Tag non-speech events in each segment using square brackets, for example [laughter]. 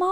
[laughs]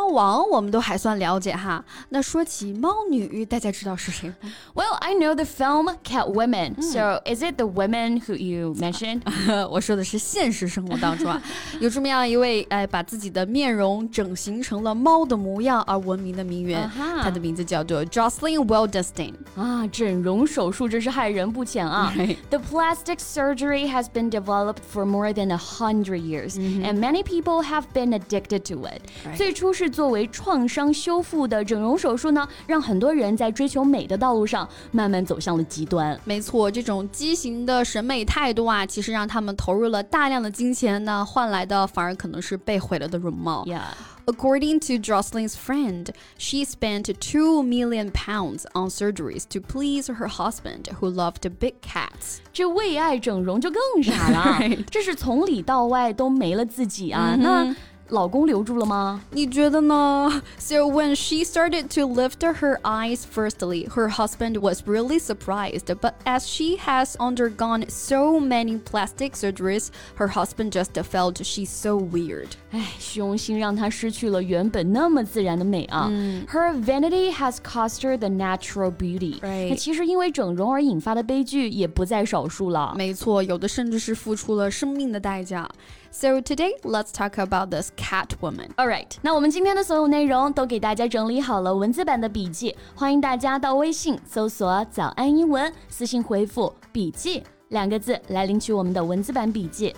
Well, I know the film Cat Women.、嗯、so hmm. is it the women who you mentioned? [laughs] 我说的是现实生活当中啊，有这么样一位哎，把自己的面容整形成了猫的模样而闻名的名媛，她、uh [laughs] huh. 的名字叫做 Jocelyn Wildenstein。啊，整容手术真是害人不浅啊。The plastic surgery has been developed for more than a hundred years, -hmm. and many people have been addicted to it. 最初是作为创伤修复的整容手术呢，让很多人在追求美的道路上慢慢走向了极端。没错，这种畸形的审美态度啊，其实让他们投入了大量的金钱，那换来的反而可能是被毁了的容貌。Yeah. According to Jocelyn's friend, she spent 2 million pounds on surgeries to please her husband, who loved big cats. 这为爱整容就更傻了，[laughs] 这是从里到外都没了自己啊！那。老公留住了吗？你觉得呢？So [laughs] when she started to lift her eyes, firstly, her husband was really surprised. But as she has undergone so many plastic surgeries, her husband just felt she's so weird. 唉，虚荣心让她失去了原本那么自然的美啊。Her vanity has cost her the natural beauty. 那其实因为整容而引发的悲剧也不在少数了。没错，有的甚至是付出了生命的代价。 So today, let's talk about this cat woman. All right，那我们今天的所有内容都给大家整理好了文字版的笔记，欢迎大家到微信搜索“早安英文”，私信回复“笔记”两个字来领取我们的文字版笔记。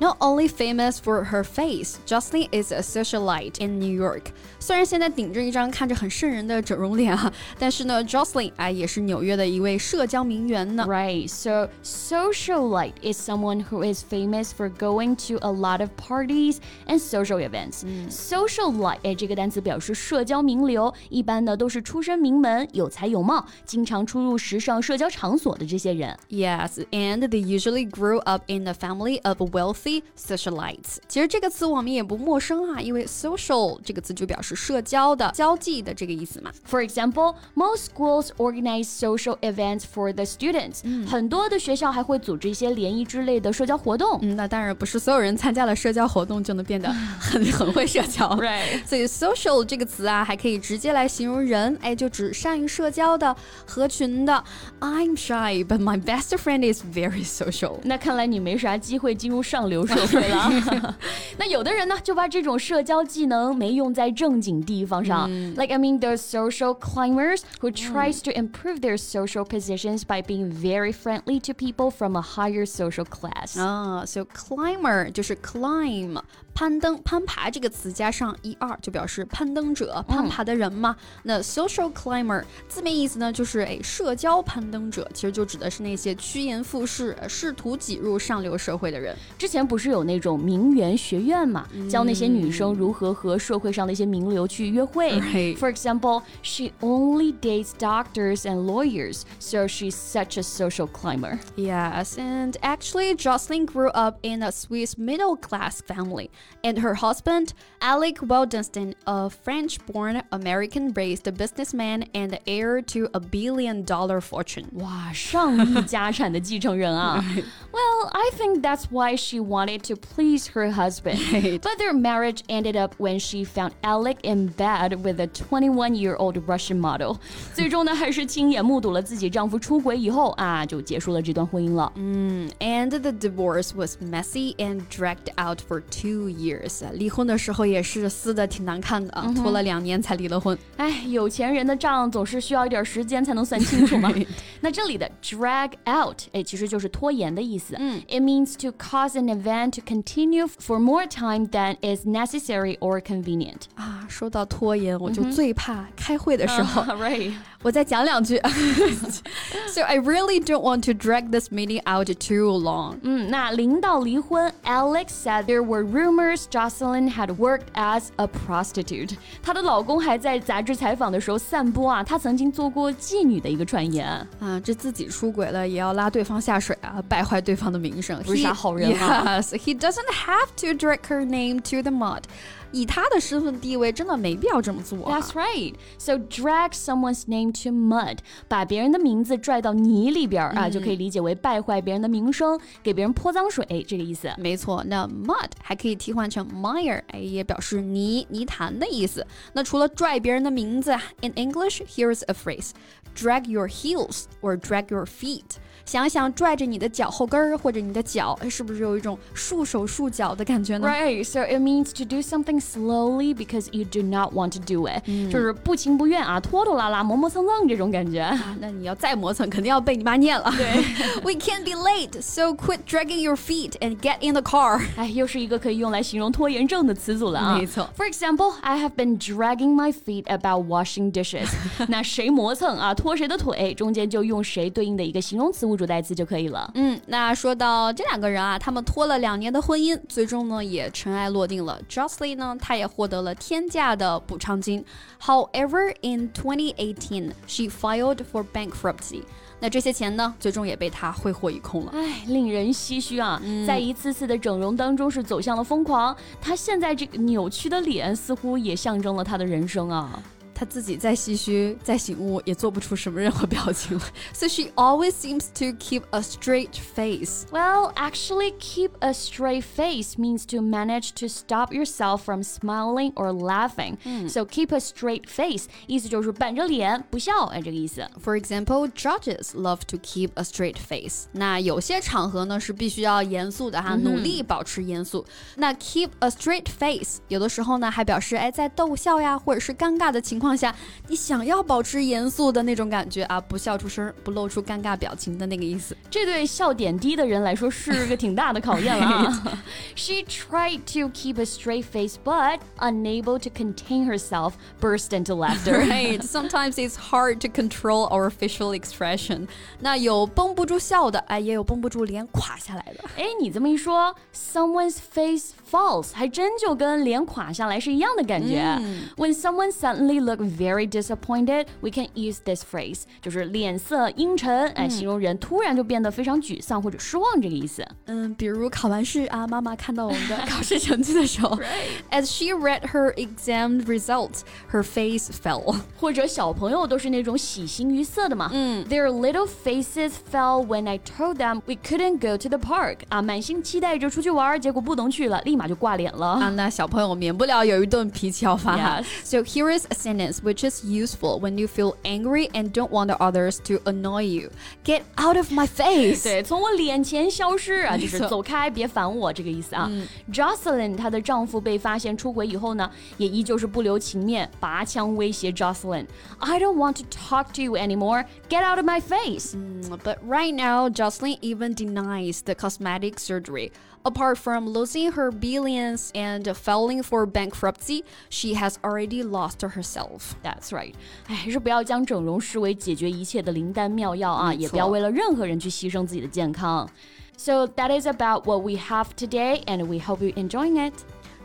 Not only famous for her face, Jocelyn is a socialite in New York. 虽然现在顶着一张看着很瘆人的整容脸啊，但是呢，Jocelyn [laughs] 哎也是纽约的一位社交名媛呢。Right, so socialite is someone who is famous for going to a lot of parties and social events. Socialite 哎这个单词表示社交名流，一般呢都是出身名门、有才有貌、经常出入时尚社交场所的这些人。Yes, and they usually grew up in a family of wealthy socialites，其实这个词我们也不陌生啊，因为 social 这个词就表示社交的、交际的这个意思嘛。For example, most schools organize social events for the students。很多的学校还会组织一些联谊之类的社交活动。嗯，那当然不是所有人参加了社交活动就能变得 [laughs] 很很会社交。[laughs] Right。所以 social 这个词啊，还可以直接来形容人，哎，就指善于社交的、合群的。I'm shy, but my best friend is very social。那看来你没啥机会进入上流。流社会了。那有的人呢，就把这种社交技能没用在正经地方上。Like [laughs] I [laughs] mean, there's social climbers who tries to improve their social positions by being very friendly to people from a higher social class. 啊，so climber 就是 climb 攀登、攀爬这个词加上 er 就表示攀登者、攀爬的人嘛。那 social climber 字面意思呢，就是哎社交攀登者，其实就指的是那些趋炎附势、试图挤入上流社会的人。之前不是有那种名媛学院嘛，教那些女生如何和社会上的一些名流去约会。For example, she only dates doctors and lawyers, so she's such a social climber. Yes, and actually, Jocelyn grew up in a Swiss middle class family and her husband, Alec Wildenstein, a French born American raised businessman and heir to a billion dollar fortune. [laughs] well I think that's why she wanted to please her husband. Right. But their marriage ended up when she found Alec in bed with a 21 year old Russian model. [laughs] and the divorce was messy and dragged out for two years. 离婚的时候也是撕的挺难看的啊，拖了两年才离了婚。哎，有钱人的账总是需要一点时间才能算清楚嘛。那这里的 drag out，哎，其实就是拖延的意思。嗯，it means to cause an event to continue for more time than is necessary or convenient. 啊，说到拖延，我就最怕开会的时候。Right. 我再讲两句。so [laughs] I really don't want to drag this meeting out too long. 嗯，那临到离婚，Alex said there were rumors Jocelyn had worked as a prostitute。她的老公还在杂志采访的时候散播啊，她曾经做过妓女的一个传言。啊，这自己出轨了也要拉对方下水啊，败坏对方的名声，不是啥好人啊。Yes, he doesn't have to drag her name to the mud. 以他的身份地位，真的没必要这么做、啊。That's right. So drag someone's name to mud，把别人的名字拽到泥里边啊，就可以理解为败坏别人的名声，给别人泼脏水这个意思。没错，那 mud 还可以替换成 mire，哎，也表示泥、泥潭的意思。那除了拽别人的名字，in English here's a phrase: drag your heels or drag your feet。 想想拽着你的脚后跟儿或者你的脚，是不是有一种束手束脚的感觉呢？Right, so it means to do something slowly because you do not want to do it，、嗯、就是不情不愿啊，拖拖拉拉、磨磨蹭蹭这种感觉。啊、那你要再磨蹭，肯定要被你妈念了。对，We can't [laughs] [laughs] be late, so quit dragging your feet and get in the car。哎，又是一个可以用来形容拖延症的词组了啊。没错。For example, I have been dragging my feet about washing dishes [laughs] 那谁磨蹭啊，拖谁的腿，中间就用谁对应的一个形容词物 主代词就可以了。嗯，那说到这两个人啊，他们拖了两年的婚姻，最终呢也尘埃落定了。Jocelyn 呢，他也获得了天价的补偿金。However, in 2018, she filed for bankruptcy. 那这些钱呢，最终也被他挥霍一空了。唉，令人唏嘘啊！嗯、在一次次的整容当中，是走向了疯狂。他现在这个扭曲的脸，似乎也象征了他的人生啊。她[laughs] 自己再唏嘘、再醒悟，也做不出什么任何表情了。So she always seems to keep a straight face. Well, actually, keep a straight face means to manage to stop yourself from smiling or laughing. So keep a straight face 意思就是板着脸不笑，哎，这个意思。For example, judges love to keep a straight face. 那有些场合呢是必须要严肃的哈，努力保持严肃。那 keep a straight face 有的时候呢还表示哎在逗笑呀，或者是尴尬的情况。 况下，你想要保持严肃的那种感觉啊，不笑出声，不露出尴尬表情的那个意思。这对笑点低的人来说是个挺大的考验了啊。She tried [laughs] [laughs] to keep a straight face, but unable to contain herself, burst into laughter. Right. [laughs] Sometimes it's hard to control our facial expression. 那有绷不住笑的，哎，也有绷不住脸垮下来的。哎，你这么一说，someone's face falls，还真就跟脸垮下来是一样的感觉。When someone suddenly looks look very disappointed, we can use this phrase，就是脸色阴沉，哎，形容人突然就变得非常沮丧或者失望这个意思。嗯，比如考完试啊，妈妈看到我们的考试成绩的时候，as [laughs] she read her exam results, her face fell。或者小朋友都是那种喜形于色的嘛，嗯，their [laughs] little faces fell when I told them we couldn't go to the park。啊，满心期待着出去玩，结果不能去了，立马就挂脸了。啊，那小朋友免不了有一顿脾气要发哈。So here is a sentence which is useful when you feel angry and don't want others to annoy you. Get out of my face. [laughs] 对，从我脸前消失啊，就是走开，别烦我这个意思啊。Jocelyn 她的丈夫被发现出轨以后呢，也依旧是不留情面，拔枪威胁 Jocelyn. I don't want to talk to you anymore. Get out of my face. but right now, Jocelyn even denies the cosmetic surgery. Apart from losing her billions and filing for bankruptcy, she has already lost herself. That's right. 哎，还是不要将整容视为解决一切的灵丹妙药啊，也不要为了任何人去牺牲自己的健康。So that is about what we have today, and we hope you enjoying it.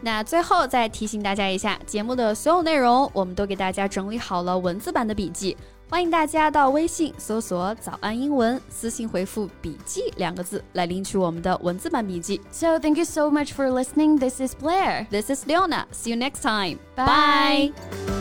那最后再提醒大家一下，节目的所有内容我们都给大家整理好了文字版的笔记，欢迎大家到微信搜索“早安英文”，私信回复“笔记”两个字来领取我们的文字版笔记。So thank you so much for listening. This is Blair. This is Leona. See you next time. Bye.